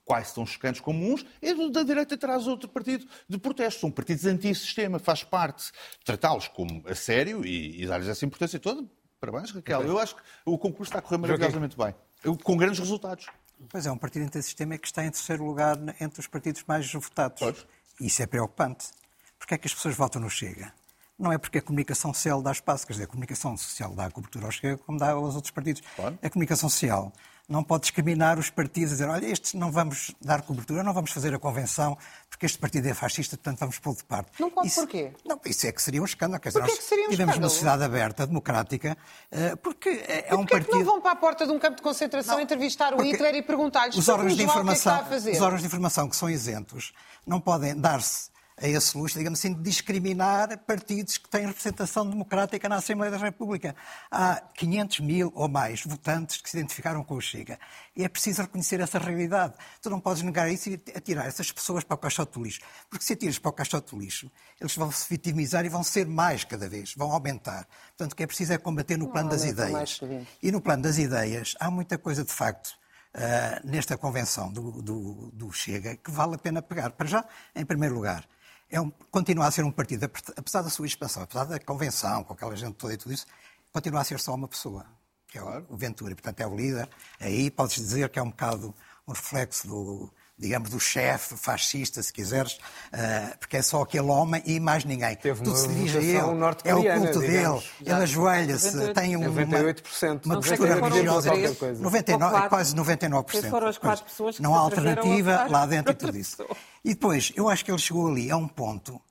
Speaker 4: quais tão chocantes como uns, e da direita traz outro partido de protesto. São partidos anti-sistema, faz parte tratá-los como a sério e, e dar-lhes essa importância toda. Parabéns, Raquel. Eu acho que o concurso está a correr maravilhosamente bem, com grandes resultados.
Speaker 5: Pois é, um partido anti-sistema que está em terceiro lugar entre os partidos mais votados. Pois. Isso é preocupante. Porquê é que as pessoas votam no Chega? Não é porque a comunicação social dá espaço, quer dizer, a comunicação social dá cobertura ao Chega como dá aos outros partidos. Claro. A comunicação social não pode discriminar os partidos, dizer, olha, estes não vamos dar cobertura, não vamos fazer a convenção, porque este partido é fascista, portanto vamos pô-lo de parte.
Speaker 3: Não pode isso, porquê?
Speaker 5: Não, isso é que seria um escândalo. Quer dizer,
Speaker 3: porquê
Speaker 5: nós
Speaker 3: que seria um
Speaker 5: tivemos
Speaker 3: escândalo?
Speaker 5: uma sociedade aberta, democrática, eh, porque é,
Speaker 3: e
Speaker 5: um partido... que
Speaker 3: não vão para a porta de um campo de concentração não, entrevistar o Hitler e perguntar-lhes
Speaker 5: os órgãos de
Speaker 3: é
Speaker 5: informação,
Speaker 3: Os
Speaker 5: órgãos de informação que são isentos não podem dar-se a esse luxo, digamos assim, de discriminar partidos que têm representação democrática na Assembleia da República. Há 500 mil ou mais votantes que se identificaram com o Chega. E é preciso reconhecer essa realidade. Tu não podes negar isso e atirar essas pessoas para o caixote do lixo. Porque se atiras para o caixote do lixo, eles vão se vitimizar e vão ser mais cada vez, vão aumentar. Portanto, o que é preciso é combater no plano das ideias. E no plano das ideias, há muita coisa de facto Uh, nesta convenção do, do, do, Chega que vale a pena pegar. Para já, em primeiro lugar, é um, continua a ser um partido, apesar da sua expansão, apesar da convenção, com aquela gente toda e tudo isso, continua a ser só uma pessoa, que é o Ventura, e, portanto é o líder. Aí podes dizer que é um bocado um reflexo do, digamos, do chefe fascista, se quiseres, uh, porque é só aquele homem e mais ninguém.
Speaker 1: Teve Tudo se dirige a ele,
Speaker 5: é o culto dele, ele ajoelha-se, tem um,
Speaker 1: 98%,
Speaker 5: uma, uma postura religiosa. 99, quase 99%.
Speaker 3: Foram as quatro pessoas que
Speaker 5: Não há alternativa lá dentro e tudo isso. E depois, eu acho que ele chegou ali a um ponto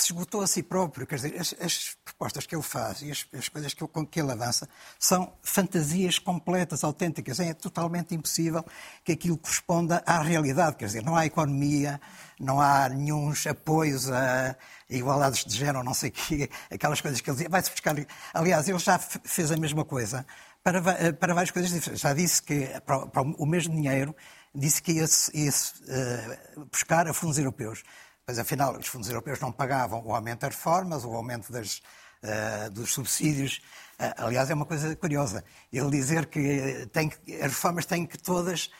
Speaker 5: que se esgotou a si próprio. Quer dizer, as, as propostas que ele faz e as, as coisas que, com que ele avança são fantasias completas, autênticas. É totalmente impossível que aquilo corresponda à realidade. Quer dizer, não há economia, não há nenhum apoios a igualdades de género, não sei o quê, aquelas coisas que ele dizia. Vai-se buscar. Aliás, ele já fez a mesma coisa para, para várias coisas diferentes. Já disse que para, para o mesmo dinheiro disse que ia, ia uh, buscar a fundos europeus. Mas, afinal, os fundos europeus não pagavam o aumento das reformas, o aumento das, uh, dos subsídios. Uh, aliás, é uma coisa curiosa. Ele dizer que, tem que as reformas têm que todas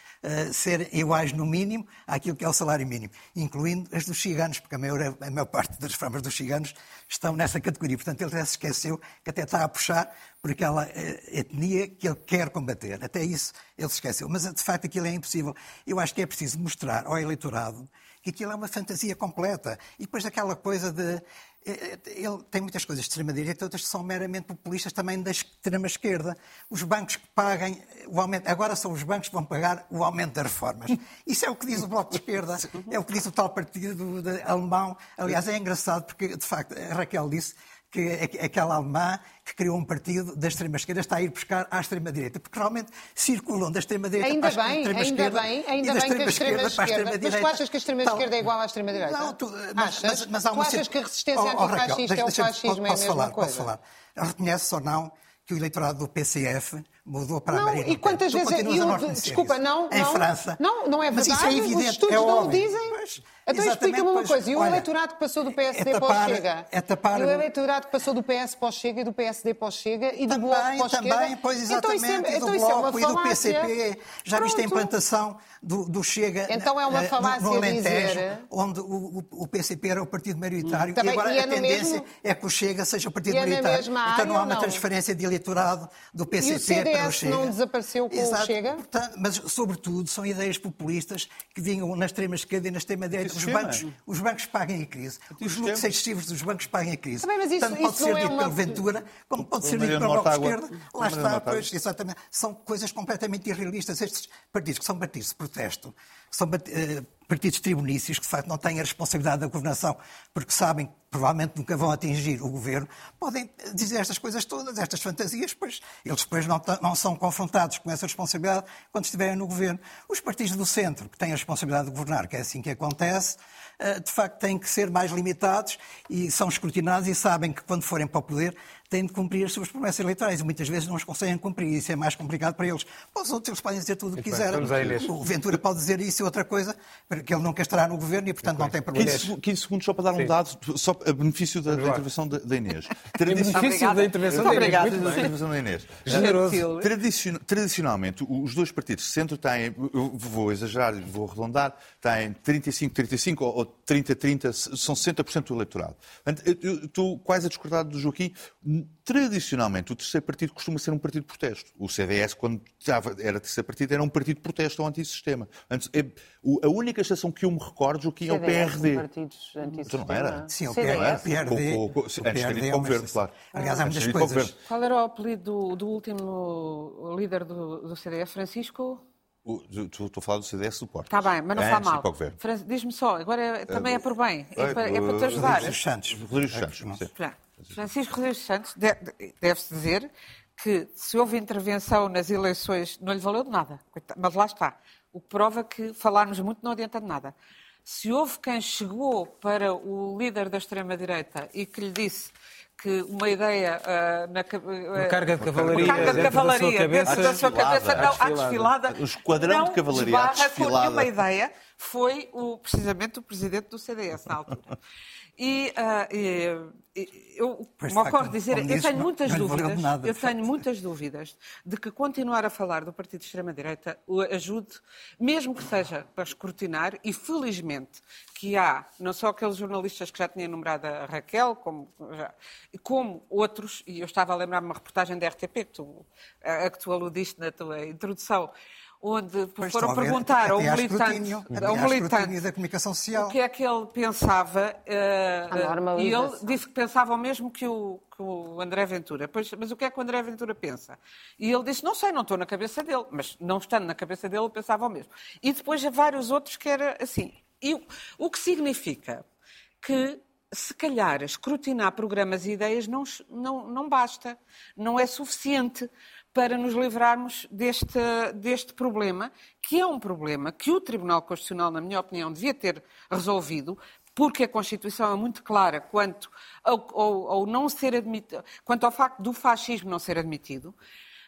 Speaker 5: ser iguais, no mínimo, àquilo que é o salário mínimo, incluindo as dos ciganos, porque a maior, a maior parte das reformas dos ciganos estão nessa categoria. Portanto, ele já se esqueceu que até está a puxar por aquela etnia que ele quer combater. Até isso ele se esqueceu. Mas, de facto, aquilo é impossível. Eu acho que é preciso mostrar ao eleitorado que aquilo é uma fantasia completa. E depois aquela coisa de. Eh, eh, ele tem muitas coisas de extrema-direita, outras que são meramente populistas também da extrema-esquerda. Os bancos que paguem o aumento. Agora são os bancos que vão pagar o aumento das reformas. Isso é o que diz o Bloco de Esquerda, é o que diz o tal partido alemão. Aliás, é engraçado porque, de facto, a Raquel disse que aquela alemã que criou um partido da extrema-esquerda está a ir buscar à extrema-direita, porque realmente circulam da extrema-direita
Speaker 3: para a
Speaker 5: extrema-esquerda
Speaker 3: ainda bem, ainda bem que a extrema-esquerda... Mas tu achas que a extrema-esquerda é igual à extrema-direita?
Speaker 5: Não, tu, mas, mas, mas há uma...
Speaker 3: Tu achas que a resistência oh, oh, antifascista é o fascismo, é a mesma
Speaker 5: falar,
Speaker 3: coisa?
Speaker 5: Posso falar. Reconhece ou não que o eleitorado do PCF mudou para
Speaker 3: não,
Speaker 5: a Marina
Speaker 3: E quantas vezes... Eu, desculpa, não,
Speaker 5: não... Em França.
Speaker 3: Não, não é verdade.
Speaker 5: Mas isso é evidente,
Speaker 3: Os estudos
Speaker 5: é
Speaker 3: não o dizem. Pois, então explica-me uma coisa. E o
Speaker 5: olha,
Speaker 3: eleitorado que passou do PSD
Speaker 5: é tapar,
Speaker 3: para o Chega?
Speaker 5: É tapar...
Speaker 3: E o eleitorado que passou do PS para o Chega e do PSD para o Chega e do também, Bloco para o
Speaker 5: Chega?
Speaker 3: Também,
Speaker 5: pois exatamente. Então, é, então, isso é e do PCP. Já Pronto. viste a implantação do, do Chega
Speaker 3: Então é uma falácia
Speaker 5: no, no Alentejo,
Speaker 3: dizer...
Speaker 5: onde o, o, PCP era o partido maioritário também, e agora e é a tendência mesmo... é que o Chega seja o partido
Speaker 3: e
Speaker 5: maioritário.
Speaker 3: É
Speaker 5: então
Speaker 3: não
Speaker 5: há uma transferência de eleitorado do PCP Chega.
Speaker 3: não desapareceu com Exato. o Chega?
Speaker 5: Portanto, mas, sobretudo, são ideias populistas que vinham na extrema-esquerda e na extrema-direita. Os bancos, os bancos paguem a crise. Os lucros excessivos dos bancos paguem a crise.
Speaker 3: Também, mas isso,
Speaker 5: Tanto pode
Speaker 3: isso
Speaker 5: ser
Speaker 3: é
Speaker 5: dito
Speaker 3: uma...
Speaker 5: pelo Ventura, como pode ser dito pelo Bloco de Esquerda. Lá está, pois, exatamente. São coisas completamente irrealistas. Estes partidos que são partidos de protesto, são uh, partidos tribunícios, que de facto não têm a responsabilidade da governação, porque sabem que provavelmente nunca vão atingir o governo, podem dizer estas coisas todas, estas fantasias, pois eles depois não, não são confrontados com essa responsabilidade quando estiverem no governo. Os partidos do centro, que têm a responsabilidade de governar, que é assim que acontece, uh, de facto têm que ser mais limitados e são escrutinados e sabem que quando forem para o poder têm de cumprir as suas promessas eleitorais e muitas vezes não as conseguem cumprir. Isso é mais complicado para eles. Para os outros, eles podem dizer tudo o que quiserem. O Ventura pode dizer isso e outra coisa, porque ele nunca estará no governo e, portanto, não tem problema.
Speaker 4: 15, 15 segundos só para dar um dado, só a benefício da, da intervenção da, da Inês.
Speaker 1: Tradici... benefício da intervenção da Inês.
Speaker 4: Obrigado. Da intervenção da Inês. Generoso. Tradicion... Tradicionalmente, os dois partidos de centro têm, vou exagerar, vou arredondar, têm 35-35 ou 30-30, são 60% do eleitorado. Estou quase a discordar do Joaquim tradicionalmente, o terceiro partido costuma ser um partido de protesto. O CDS, quando era terceiro partido, era um partido de protesto ao antissistema. Antes, é, a única exceção que eu me recordo, Joaquim, é o PRD.
Speaker 3: partidos
Speaker 4: antissistema. Então não era?
Speaker 5: Sim, o PRD. O PRD,
Speaker 4: o, o, antes de ir para o governo, claro.
Speaker 5: Aliás, há muitas coisas.
Speaker 2: Qual era o apelido do, do último líder do, do CDS, Francisco?
Speaker 4: Estou a falar do CDS do Porto.
Speaker 2: Está bem, mas não faz mal. Diz-me só, agora é, também é por bem, é para, é para te ajudar.
Speaker 5: Rodrigo Santos.
Speaker 4: Rodrigo Santos.
Speaker 2: Francisco Rodrigues Santos, deve-se dizer que se houve intervenção nas eleições, não lhe valeu de nada. Mas lá está. O que prova que falarmos muito não adianta de nada. Se houve quem chegou para o líder da extrema-direita e que lhe disse que uma ideia uh, na
Speaker 1: uh, uma carga de cavalaria, carga
Speaker 2: de cavalaria dentro da sua cabeça, não, à desfilada,
Speaker 4: o esquadrão de cavalaria à desfilada.
Speaker 2: uma ideia foi o, precisamente o presidente do CDS na altura. E, uh, e eu me ocorre dizer, eu tenho muitas não, dúvidas, nada, eu tenho muitas dúvidas de que continuar a falar do partido de extrema-direita ajude, mesmo que seja para escrutinar, e felizmente que há, não só aqueles jornalistas que já tinha enumerado a Raquel, como, já, como outros, e eu estava a lembrar-me uma reportagem da RTP, que tu, a, a que tu aludiste na tua introdução, onde pois foram perguntar ao militante,
Speaker 5: ao militante da comunicação social.
Speaker 2: o que é que ele pensava. Uh, e ele disse que pensava o mesmo que o, que o André Ventura. Pois, mas o que é que o André Ventura pensa? E ele disse, não sei, não estou na cabeça dele. Mas não estando na cabeça dele, ele pensava o mesmo. E depois há vários outros que era assim. E o, o que significa que se calhar escrutinar programas e ideias não, não, não basta, não é suficiente para nos livrarmos deste, deste problema, que é um problema que o Tribunal Constitucional, na minha opinião, devia ter resolvido, porque a Constituição é muito clara quanto ao, ao, ao não ser admitido, quanto ao facto do fascismo não ser admitido.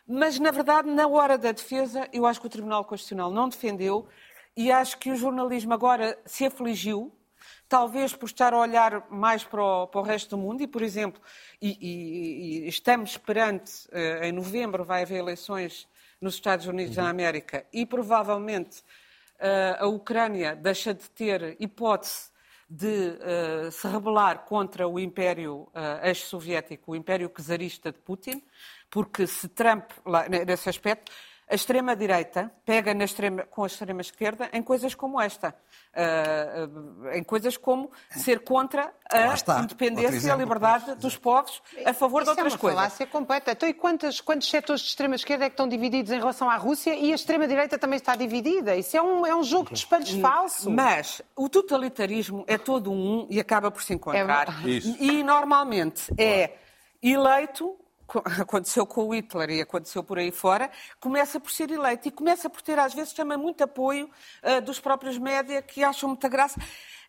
Speaker 2: Mas, na verdade, na hora da defesa, eu acho que o Tribunal Constitucional não defendeu e acho que o jornalismo agora se afligiu talvez por estar a olhar mais para o, para o resto do mundo e, por exemplo, e, e, e estamos perante, uh, em novembro vai haver eleições nos Estados Unidos uhum. da América e provavelmente uh, a Ucrânia deixa de ter hipótese de uh, se rebelar contra o Império ex-soviético, o Império czarista de Putin, porque se Trump, lá, nesse aspecto, a extrema-direita pega extrema, com a extrema-esquerda em coisas como esta. Uh, em coisas como ser contra a independência e a liberdade dos povos a favor
Speaker 3: Isso
Speaker 2: de outras
Speaker 3: é uma
Speaker 2: coisas.
Speaker 3: falácia completa. Então, e quantos, quantos setores de extrema-esquerda é que estão divididos em relação à Rússia e a extrema-direita também está dividida? Isso é um, é um jogo de espelhos falso.
Speaker 2: Mas o totalitarismo é todo um e acaba por se encontrar. É... E normalmente é eleito aconteceu com o Hitler e aconteceu por aí fora, começa por ser eleito e começa por ter, às vezes, também muito apoio uh, dos próprios média que acham muita graça.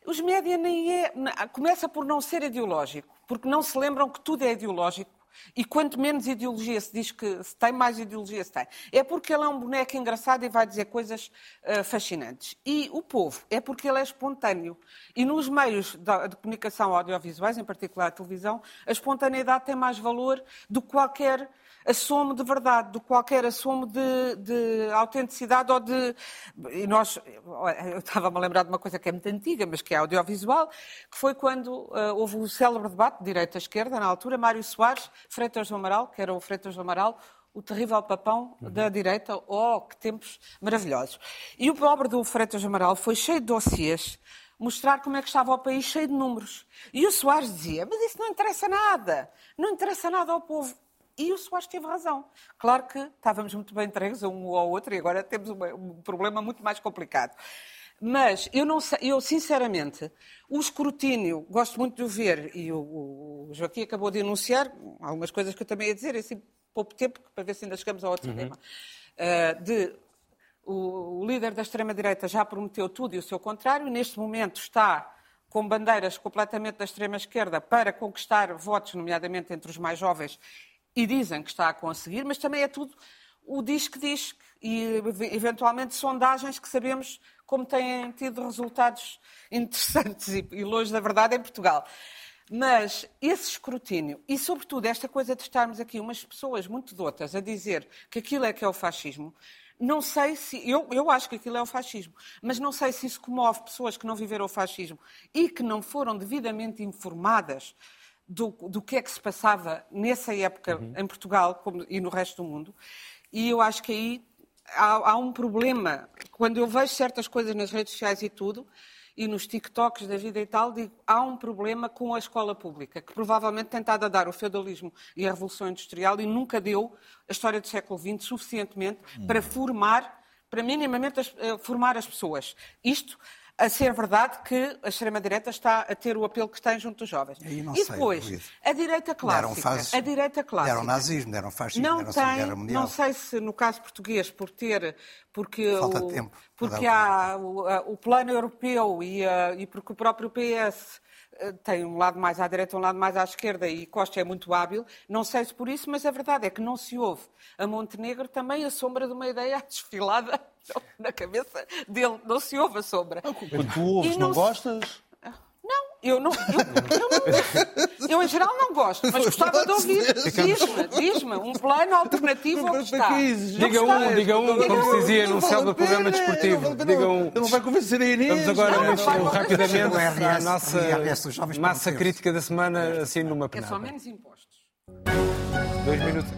Speaker 2: Os média nem é. Começa por não ser ideológico, porque não se lembram que tudo é ideológico e quanto menos ideologia se diz que se tem, mais ideologia se tem. É porque ele é um boneco engraçado e vai dizer coisas uh, fascinantes. E o povo é porque ele é espontâneo. E nos meios de, de comunicação audiovisuais, em particular a televisão, a espontaneidade tem mais valor do que qualquer assumo de verdade, do qualquer assumo de, de autenticidade ou de. E nós, eu estava-me a lembrar de uma coisa que é muito antiga, mas que é audiovisual, que foi quando uh, houve o célebre debate de direita-esquerda, na altura, Mário Soares, Freitas do Amaral, que era o Freitas do Amaral, o terrível papão uhum. da direita, oh, que tempos maravilhosos. E o pobre do Freitas Amaral foi cheio de dossiês, mostrar como é que estava o país cheio de números. E o Soares dizia, mas isso não interessa nada, não interessa nada ao povo. E o Soares teve razão. Claro que estávamos muito bem entregues a um ou ao outro e agora temos um problema muito mais complicado. Mas eu não eu sinceramente, o escrutínio, gosto muito de o ver, e o, o Joaquim acabou de anunciar algumas coisas que eu também ia dizer, assim, pouco tempo, para ver se ainda chegamos a outro uhum. tema. Uh, de o, o líder da extrema-direita já prometeu tudo e o seu contrário, neste momento está com bandeiras completamente da extrema-esquerda para conquistar votos, nomeadamente entre os mais jovens, e dizem que está a conseguir, mas também é tudo o diz que diz, e eventualmente sondagens que sabemos como têm tido resultados interessantes e longe da verdade em Portugal. Mas esse escrutínio e, sobretudo, esta coisa de estarmos aqui umas pessoas muito dotas a dizer que aquilo é que é o fascismo, não sei se. Eu, eu acho que aquilo é o fascismo, mas não sei se isso comove pessoas que não viveram o fascismo e que não foram devidamente informadas do, do que é que se passava nessa época uhum. em Portugal como, e no resto do mundo. E eu acho que aí há, há um problema. Quando eu vejo certas coisas nas redes sociais e tudo, e nos TikToks da vida e tal, digo, há um problema com a escola pública, que provavelmente tem estado a dar o feudalismo e a Revolução Industrial e nunca deu a história do século XX suficientemente hum. para formar, para minimamente eh, formar as pessoas. Isto a ser verdade que a extrema-direita está a ter o apelo que tem junto dos jovens.
Speaker 5: E,
Speaker 2: depois, sei, a direita clássica. Faz... A direita clássica.
Speaker 5: Deram nazismo, deram fascismo,
Speaker 2: não
Speaker 5: deram
Speaker 2: tem,
Speaker 5: Guerra Mundial.
Speaker 2: Não sei se no caso português, por ter. Porque
Speaker 5: Falta
Speaker 2: o,
Speaker 5: tempo.
Speaker 2: Porque há o, o, plano europeu e, e porque o próprio PS tem um lado mais à direita, um lado mais à esquerda e Costa é muito hábil. Não sei se por isso, mas a verdade é que não se ouve a Montenegro também a sombra de uma ideia desfilada na cabeça dele. Não se ouve a sombra.
Speaker 4: Quando tu ouves, não, não gostas?
Speaker 2: Eu não, eu, eu, não, eu em geral não gosto, mas gostava de ouvir. Diz-me, diz-me, um plano alternativo ao que está.
Speaker 1: Diga um, diga um, como se dizia num célebre programa desportivo. Diga um.
Speaker 4: Não vai convencer a Inês.
Speaker 1: Vamos agora muito rapidamente à nossa massa crítica da semana, assim numa penada.
Speaker 2: É só menos impostos.
Speaker 1: Dois minutos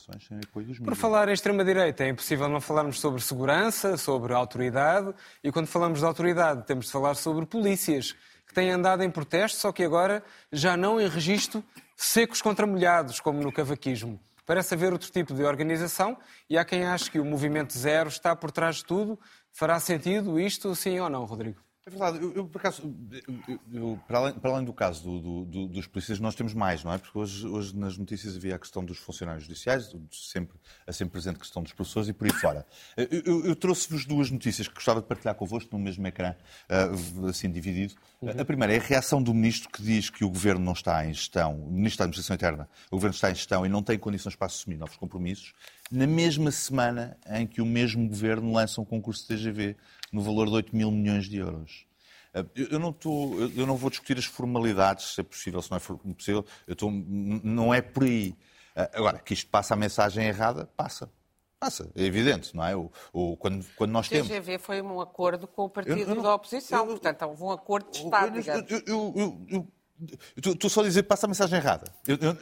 Speaker 4: eleições sem apoio dos
Speaker 1: Por falar em extrema-direita, é impossível não falarmos sobre segurança, sobre autoridade, e quando falamos de autoridade temos de falar sobre polícias, que têm andado em protesto, só que agora já não em registro secos contra molhados, como no cavaquismo. Parece haver outro tipo de organização e há quem ache que o movimento zero está por trás de tudo. Fará sentido isto, sim ou não, Rodrigo?
Speaker 4: É verdade. Eu, eu por acaso, eu, eu, para, além, para, além, do caso do, do, dos polícias, nós temos mais, não é? Porque hoje, hoje, nas notícias havia a questão dos funcionários judiciais, sempre, a sempre presente questão dos professores e por aí fora. Eu, trouxe-vos duas notícias que gostava de partilhar convosco no mesmo ecrã, uh, assim dividido. A primeira é a reação do ministro que diz que o governo não está em gestão, o ministro da Administração Interna, o governo está em gestão e não tem condições para assumir novos compromissos, na mesma semana em que o mesmo governo lança um concurso de TGV no valor de 8 mil milhões de euros. Eh, eu não, tô, eu não vou discutir as formalidades, se é possível, se não é possível. Eu tô, não é por aí. Eh, agora, que isto passa a mensagem errada, passa. Passa, é evidente, não é? O, o quando, quando nós temos...
Speaker 2: O TGV foi um acordo com o partido eu, eu da oposição, eu, portanto, houve um acordo de Estado,
Speaker 4: eu, Estou só a dizer passa a mensagem errada.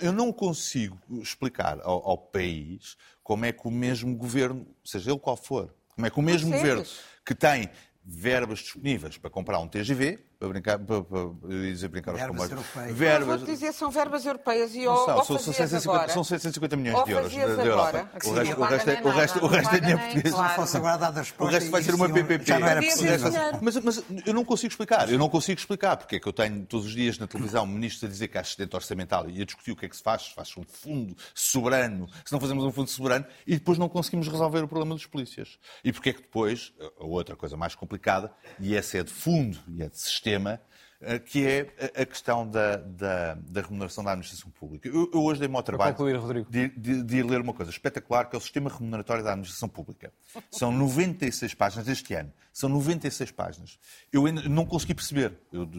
Speaker 4: Eu não consigo explicar ao, ao, país como é que o mesmo governo, seja ele qual for, como é que o mesmo governo que tem verbas disponíveis para comprar um TGV, para brincar, para, para, eu ia dizer brincar
Speaker 2: verbas aos comboios. Verbas. Vou dizer, são verbas europeias e ou,
Speaker 4: são, são, são, 650, são 650 milhões de euros da, da Europa. O resto, o resto, é, o resto, o resto é dinheiro português. O resto vai ser uma PPP.
Speaker 5: Já não era preciso.
Speaker 4: Mas, mas eu não consigo explicar. Eu não consigo explicar porque é que eu tenho todos os dias na televisão ministros a dizer que há excedente orçamental e a discutir o que é que se faz. Faz um fundo soberano. Se não fazemos um fundo soberano e depois não conseguimos resolver o problema dos polícias. E porque é que depois, a outra coisa mais complicada, e essa é de fundo e é de sistema, eh, que é a questão da, da, da remuneração da administração pública. Eu, eu hoje dei-me ao trabalho
Speaker 1: concluir,
Speaker 4: de, de, de, ler uma coisa espetacular, que é o sistema remuneratório da administração pública. São 96 páginas este ano. São 96 páginas. Eu ainda não consegui perceber. Eu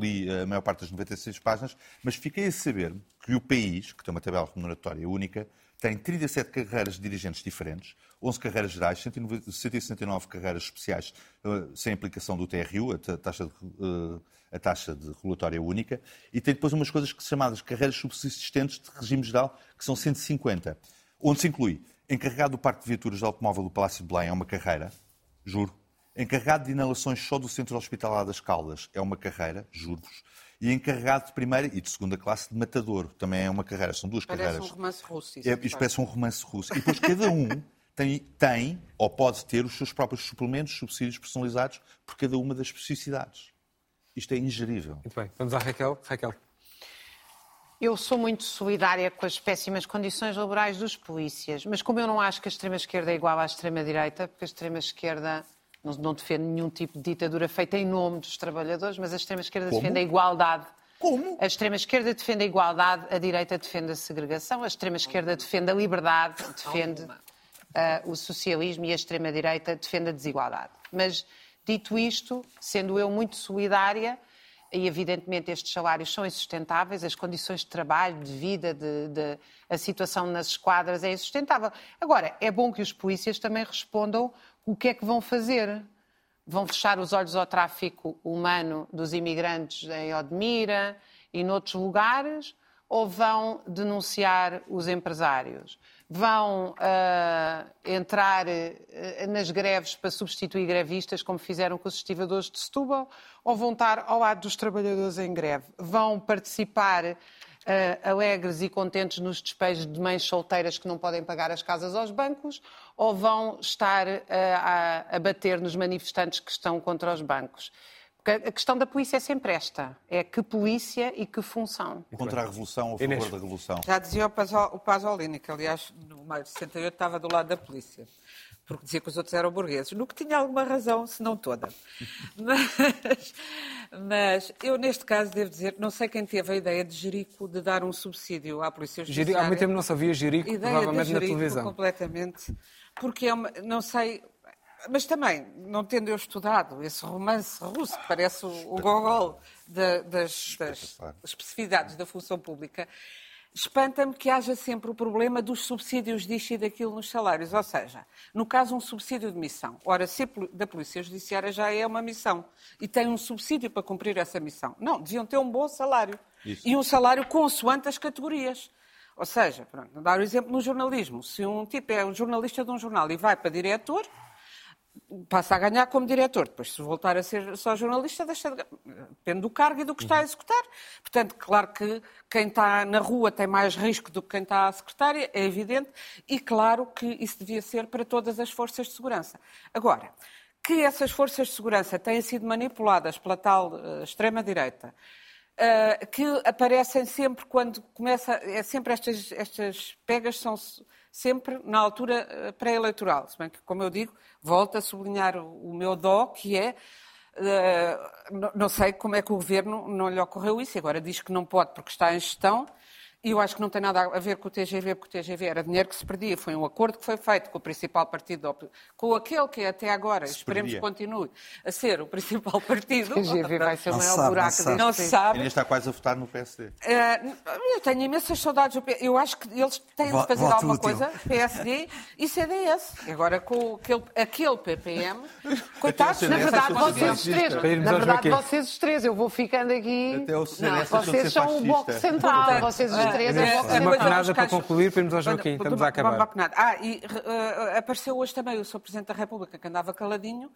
Speaker 4: li a maior parte das 96 páginas, mas fiquei a saber que o país, que tem uma tabela remuneratória única, tem 37 carreiras de dirigentes diferentes, 11 carreiras gerais, 169 carreiras especiais eh, sem aplicação do TRU, a taxa de, eh, a taxa de regulatória única, e tem depois umas coisas chamadas carreiras subsistentes de regime geral, que são 150, onde se inclui encarregado do Parque de Viaturas de Automóvel do Palácio de Belém, é uma carreira, juro. Encarregado de inalações só do Centro Hospitalar das Caldas, é uma carreira, juro-vos e encarregado de primeira e de segunda classe de matador. Também é uma carreira, são duas
Speaker 2: parece
Speaker 4: carreiras.
Speaker 2: Parece um romance russo.
Speaker 4: Isso, é, isto parece um romance russo. E depois cada um tem, tem, ou pode ter, os seus próprios suplementos, subsídios personalizados por cada uma das especificidades. Isto é ingerível.
Speaker 1: Muito bem. Vamos à Raquel. Raquel.
Speaker 3: Eu sou muito solidária com as péssimas condições laborais dos polícias, mas como eu não acho que a extrema-esquerda é igual à extrema-direita, porque a extrema-esquerda não, não defende nenhum tipo de ditadura feita em nome dos trabalhadores, mas a extrema-esquerda defende a igualdade.
Speaker 4: Como?
Speaker 3: A extrema-esquerda defende a igualdade, a direita defende a segregação, a extrema-esquerda defende a liberdade, defende uh, o socialismo e a extrema-direita defende a desigualdade. Mas, dito isto, sendo eu muito solidária, e evidentemente estes salários são insustentáveis, as condições de trabalho, de vida, de, de, a situação nas esquadras é insustentável. Agora, é bom que os polícias também respondam o que é que vão fazer. Vão fechar os olhos ao tráfico humano dos imigrantes em Odmira e noutros lugares ou vão denunciar os empresários? Vão uh, entrar uh, nas greves para substituir grevistas, como fizeram com os estivadores de Setúbal, ou vão estar ao lado dos trabalhadores em greve? Vão participar uh, alegres e contentes nos despejos de mães solteiras que não podem pagar as casas aos bancos, ou vão estar a, a bater nos manifestantes que estão contra os bancos? Porque a questão da polícia é sempre esta: é que polícia e que função.
Speaker 4: Contra a revolução ou a favor da revolução?
Speaker 2: Já dizia o Pasolini, que aliás no maio de 68 estava do lado da polícia, porque dizia que os outros eram burgueses. No que tinha alguma razão, se não toda. Mas, mas, eu, neste caso, devo dizer, não sei quem teve a ideia de Jerico de dar um subsídio à Polícia Judiciária.
Speaker 1: Há muito tempo não sabia Jerico, ideia provavelmente
Speaker 2: Jerico,
Speaker 1: na televisão.
Speaker 2: completamente. Porque é uma, não sei, mas também, não tendo eu estudado esse romance russo, que parece o, o Gogol de, das, das especificidades da função pública, espanta-me que haja sempre o problema dos subsídios disto e daquilo nos salários. Ou seja, no caso, um subsídio de missão. Ora, ser da Polícia Judiciária já é uma missão e tem um subsídio para cumprir essa missão. Não, deviam ter um bom salário. Isso. E um salário consoante as categorias. Ou seja, pronto, dar o exemplo no jornalismo. Se um tipo é um jornalista de um jornal e vai para diretor, passa a ganhar como diretor. Depois, se voltar a ser só jornalista, deixa de... depende do cargo e do que está a uhum. executar. Portanto, claro que quem está na rua tem mais risco do que quem está à secretária, é evidente, e claro que isso devia ser para todas as forças de segurança. Agora, que essas forças de segurança têm sido manipuladas pela tal uh, extrema-direita, uh, que aparecem sempre quando começa. É sempre estas, estas pegas são sempre na altura uh, pré-eleitoral. Se bem que, como eu digo, volto a sublinhar o, meu dó, que é. Uh, não sei como é que o governo não lhe ocorreu isso, agora diz que não pode porque está em gestão e eu acho que não tem nada a ver com o TGV, porque o TGV era dinheiro que se perdia. Foi um acordo que foi feito com o principal partido, com aquele que até agora, se esperemos que continue a ser o principal partido.
Speaker 3: O TGV vai ser o maior
Speaker 2: sabe, buraco
Speaker 3: não,
Speaker 2: não se sabe.
Speaker 4: Ele está quase a votar no PSD. Uh,
Speaker 2: eu tenho imensas saudades. Eu acho que eles têm de fazer Voto alguma útil. coisa, PSD e CDS. Agora com aquele, aquele PPM, coitados,
Speaker 3: na verdade, vocês os três. Na verdade, vocês os três. Eu vou ficando aqui.
Speaker 4: Até o CDS não,
Speaker 3: vocês são o bloco central. Vocês os três é,
Speaker 1: é uma penada para concluir, para irmos ao Joaquim, estamos a acabar.
Speaker 2: Ah, e uh, apareceu hoje também o Sr. Presidente da República, que andava caladinho,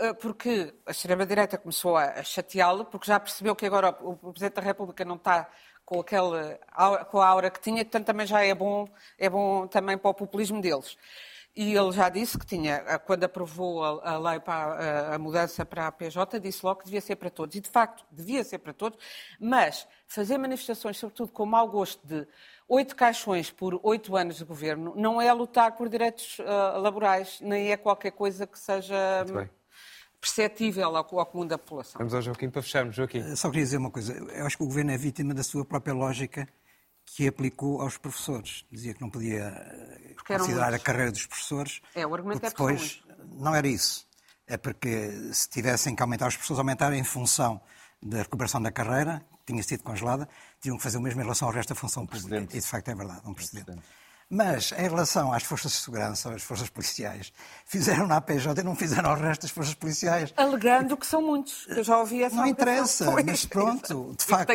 Speaker 2: uh, porque a extrema-direita começou a, a chateá-lo, porque já percebeu que agora o, o Presidente da República não está com, aquele, com a aura que tinha, portanto também já é bom, é bom também para o populismo deles. E ele já disse que tinha, quando aprovou a, a lei para a, a, mudança para a PJ, disse logo que devia ser para todos. E, de facto, devia ser para todos, mas fazer manifestações, sobretudo com mau gosto de oito caixões por oito anos de governo, não é lutar por direitos uh, laborais, nem é qualquer coisa que seja perceptível ao, ao comum da população.
Speaker 1: Vamos ao Joaquim para fecharmos. Joaquim.
Speaker 5: Só queria dizer uma coisa. Eu acho que o governo é vítima da sua própria lógica que aplicou aos professores. Dizia que não podia eh, considerar a carreira dos professores.
Speaker 2: É, o argumento é
Speaker 5: depois não era isso. É porque se tivessem que aumentar os professores, aumentar em função da recuperação da carreira, que tinha sido congelada, tinham que fazer o mesmo em relação ao resto da função pública. E de facto é verdade, um precedente. Mas, em relação às forças de segurança, às forças policiais, fizeram na PJ e não fizeram ao resto das forças policiais.
Speaker 2: Alegando que são muitos. Eu já ouvi essa
Speaker 5: Não interessa, mas pronto, de facto,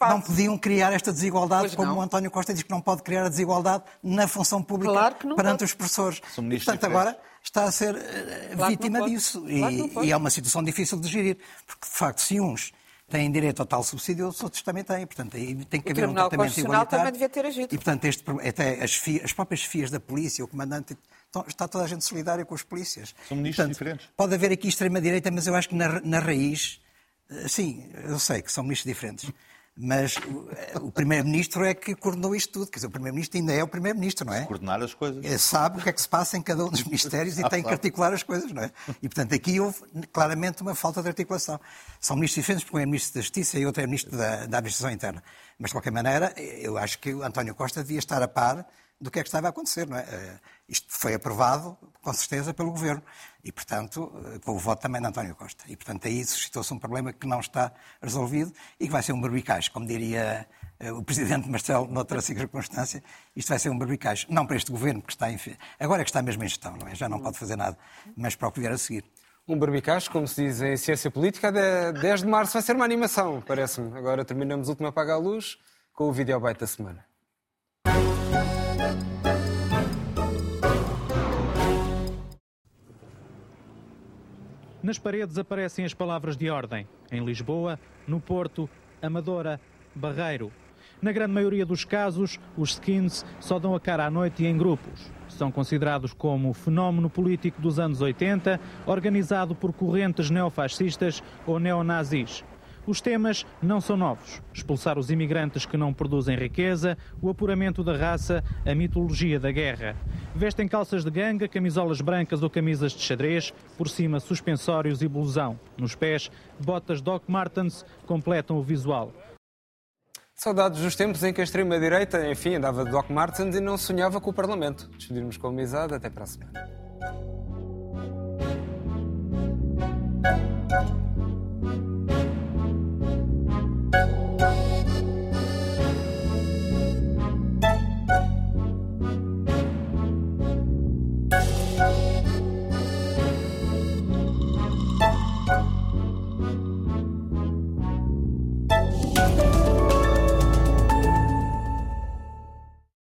Speaker 5: não podiam criar esta desigualdade, pois como não. o António Costa diz que não pode criar a desigualdade na função pública
Speaker 2: claro perante
Speaker 5: pode. os professores. Portanto, agora está a ser uh, claro vítima disso. Claro e, e é uma situação difícil de gerir, porque, de facto, se uns têm direito ao tal subsídio, os outros também têm. Portanto, aí tem que o haver um tratamento igualitário.
Speaker 2: também devia ter agido.
Speaker 5: E, portanto, este, até as, FIA, as próprias FIAs da polícia, o comandante, está toda a gente solidária com os polícias.
Speaker 4: São ministros portanto, diferentes.
Speaker 5: Pode haver aqui extrema-direita, mas eu acho que na, na raiz, eh, sim, eu sei que são ministros diferentes, Mas o Primeiro-Ministro é que coordenou isto tudo. Quer dizer, o Primeiro-Ministro ainda é o Primeiro-Ministro, não é?
Speaker 4: Coordenar as coisas. Ele
Speaker 5: sabe o que é que se passa em cada um dos ministérios e tem que articular as coisas, não é? E, portanto, aqui houve claramente uma falta de articulação. São ministros diferentes, porque um é Ministro da Justiça e outro é Ministro da, da Administração Interna. Mas, de qualquer maneira, eu acho que o António Costa devia estar a par do que é que estava a acontecer. Não é? Isto foi aprovado, com certeza, pelo Governo e, portanto, eh, com o voto também de António Costa. E, portanto, aí suscitou-se um problema que não está resolvido e que vai ser um barbicaz, como diria eh, o Presidente Marcelo noutra circunstância, isto vai ser um barbicaz. Não para este Governo, que está em... Agora que está mesmo em gestão, não é? Já não pode fazer nada, mas para o que vier a seguir.
Speaker 1: Um barbicaz, como se diz em ciência política, de 10 de março vai ser uma animação, parece-me. Agora terminamos o último Apaga a Luz com o vídeo byte da semana.
Speaker 6: Nas paredes aparecem as palavras de ordem. Em Lisboa, no Porto, Amadora, Barreiro. Na grande maioria dos casos, os skins só dão a cara à noite e em grupos. São considerados como fenómeno político dos anos 80, organizado por correntes neofascistas ou neonazis. Os temas não são novos. Expulsar os imigrantes que não produzem riqueza, o apuramento da raça, a mitologia da guerra. Vestem calças de ganga, camisolas brancas ou camisas de xadrez, por cima suspensórios e blusão. Nos pés, botas Doc Martens completam o visual.
Speaker 1: Saudades dos tempos em que a extrema-direita, enfim, andava de Doc Martens e não sonhava com o Parlamento. Despedimos com amizade. Até para a semana.